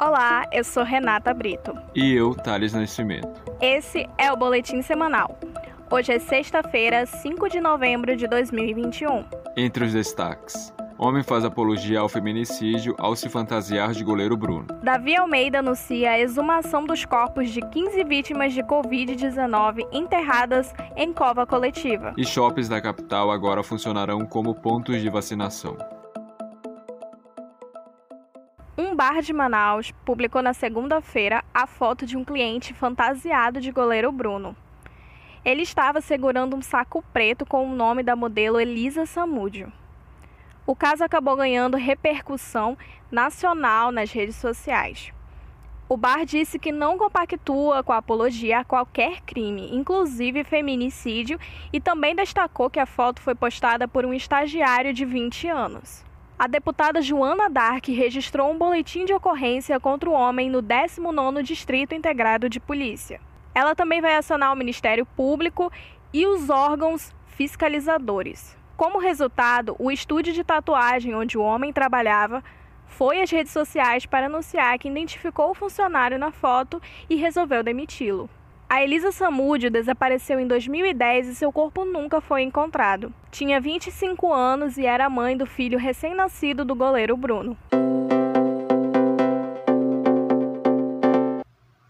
Olá, eu sou Renata Brito. E eu, Thales Nascimento. Esse é o Boletim Semanal. Hoje é sexta-feira, 5 de novembro de 2021. Entre os destaques. Homem faz apologia ao feminicídio ao se fantasiar de goleiro Bruno. Davi Almeida anuncia a exumação dos corpos de 15 vítimas de Covid-19 enterradas em cova coletiva. E shoppings da capital agora funcionarão como pontos de vacinação. Bar de Manaus publicou na segunda-feira a foto de um cliente fantasiado de goleiro Bruno. Ele estava segurando um saco preto com o nome da modelo Elisa Samúdio. O caso acabou ganhando repercussão nacional nas redes sociais. O bar disse que não compactua com a apologia a qualquer crime, inclusive feminicídio, e também destacou que a foto foi postada por um estagiário de 20 anos a deputada Joana Dark registrou um boletim de ocorrência contra o homem no 19º Distrito Integrado de Polícia. Ela também vai acionar o Ministério Público e os órgãos fiscalizadores. Como resultado, o estúdio de tatuagem onde o homem trabalhava foi às redes sociais para anunciar que identificou o funcionário na foto e resolveu demiti-lo. A Elisa Samúdio desapareceu em 2010 e seu corpo nunca foi encontrado. Tinha 25 anos e era mãe do filho recém-nascido do goleiro Bruno.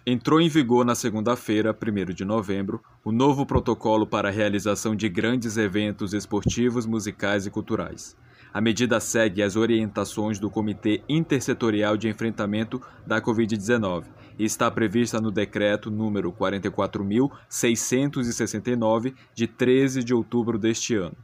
Entrou em vigor na segunda-feira, 1 de novembro, o novo protocolo para a realização de grandes eventos esportivos, musicais e culturais. A medida segue as orientações do Comitê Intersetorial de Enfrentamento da Covid-19 e está prevista no decreto número 44.669 de 13 de outubro deste ano.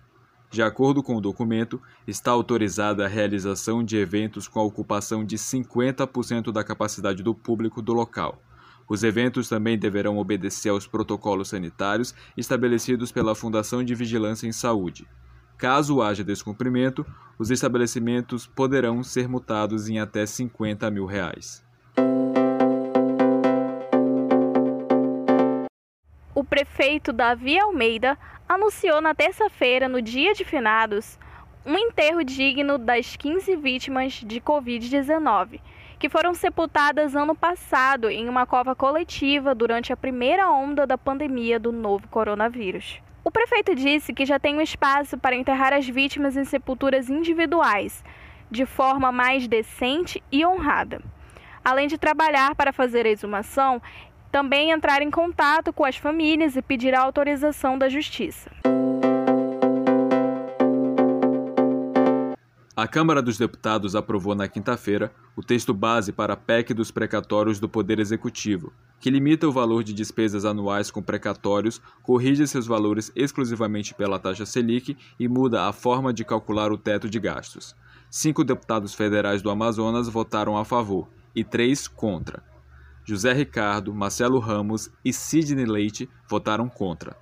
De acordo com o documento, está autorizada a realização de eventos com a ocupação de 50% da capacidade do público do local. Os eventos também deverão obedecer aos protocolos sanitários estabelecidos pela Fundação de Vigilância em Saúde. Caso haja descumprimento, os estabelecimentos poderão ser multados em até 50 mil reais. O prefeito Davi Almeida anunciou na terça-feira, no dia de finados, um enterro digno das 15 vítimas de Covid-19, que foram sepultadas ano passado em uma cova coletiva durante a primeira onda da pandemia do novo coronavírus. O prefeito disse que já tem um espaço para enterrar as vítimas em sepulturas individuais, de forma mais decente e honrada. Além de trabalhar para fazer a exumação, também entrar em contato com as famílias e pedir a autorização da Justiça. A Câmara dos Deputados aprovou na quinta-feira o texto base para a PEC dos precatórios do Poder Executivo, que limita o valor de despesas anuais com precatórios, corrige seus valores exclusivamente pela taxa Selic e muda a forma de calcular o teto de gastos. Cinco deputados federais do Amazonas votaram a favor e três contra. José Ricardo, Marcelo Ramos e Sidney Leite votaram contra.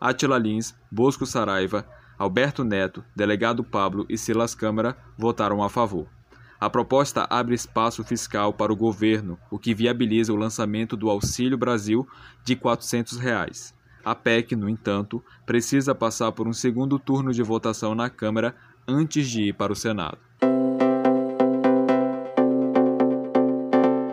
Atila Lins, Bosco Saraiva, Alberto Neto, delegado Pablo e Silas Câmara votaram a favor. A proposta abre espaço fiscal para o governo, o que viabiliza o lançamento do Auxílio Brasil de 400 reais. A PEC, no entanto, precisa passar por um segundo turno de votação na Câmara antes de ir para o Senado.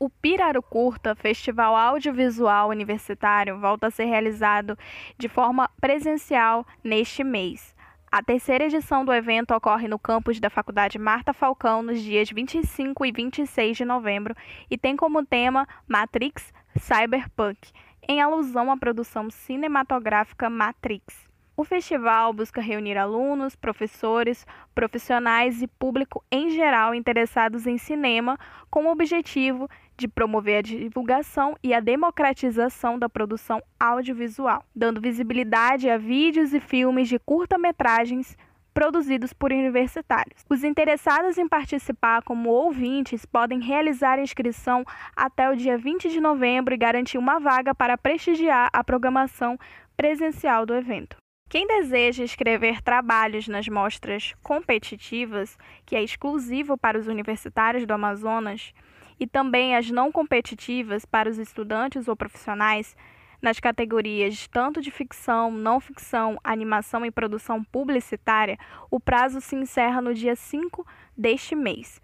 O Piraro Curta, Festival Audiovisual Universitário, volta a ser realizado de forma presencial neste mês. A terceira edição do evento ocorre no campus da Faculdade Marta Falcão nos dias 25 e 26 de novembro e tem como tema Matrix Cyberpunk, em alusão à produção cinematográfica Matrix. O festival busca reunir alunos, professores, profissionais e público em geral interessados em cinema com o objetivo de promover a divulgação e a democratização da produção audiovisual, dando visibilidade a vídeos e filmes de curta-metragens produzidos por universitários. Os interessados em participar como ouvintes podem realizar inscrição até o dia 20 de novembro e garantir uma vaga para prestigiar a programação presencial do evento. Quem deseja escrever trabalhos nas mostras competitivas, que é exclusivo para os universitários do Amazonas, e também as não competitivas para os estudantes ou profissionais, nas categorias tanto de ficção, não ficção, animação e produção publicitária, o prazo se encerra no dia 5 deste mês.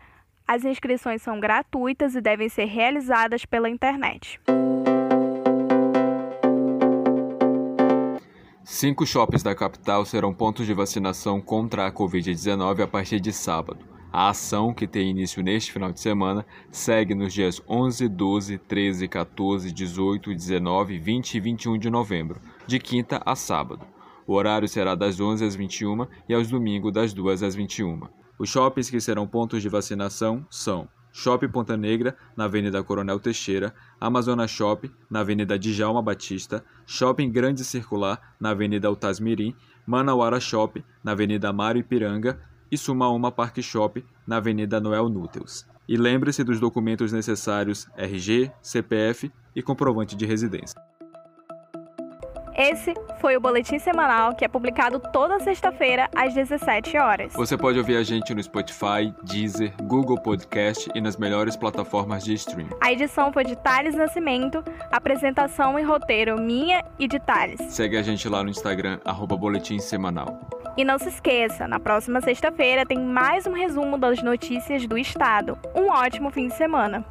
As inscrições são gratuitas e devem ser realizadas pela internet. Cinco shoppings da capital serão pontos de vacinação contra a Covid-19 a partir de sábado. A ação, que tem início neste final de semana, segue nos dias 11, 12, 13, 14, 18, 19, 20 e 21 de novembro, de quinta a sábado. O horário será das 11 às 21 e aos domingos das 2 às 21. Os shoppings que serão pontos de vacinação são Shopping Ponta Negra, na Avenida Coronel Teixeira, Amazona Shop, na Avenida Djalma Batista, Shopping Grande Circular, na Avenida Altasmirim, Manauara Shop, na Avenida Mário Ipiranga, e Sumauma Park Shop, na Avenida Noel Núteus. E lembre-se dos documentos necessários RG, CPF e comprovante de residência. Esse foi o boletim semanal que é publicado toda sexta-feira às 17 horas. Você pode ouvir a gente no Spotify, Deezer, Google Podcast e nas melhores plataformas de streaming. A edição foi de Thales Nascimento, apresentação e roteiro minha e de Thales. Segue a gente lá no Instagram, arroba boletim semanal. E não se esqueça, na próxima sexta-feira tem mais um resumo das notícias do estado. Um ótimo fim de semana.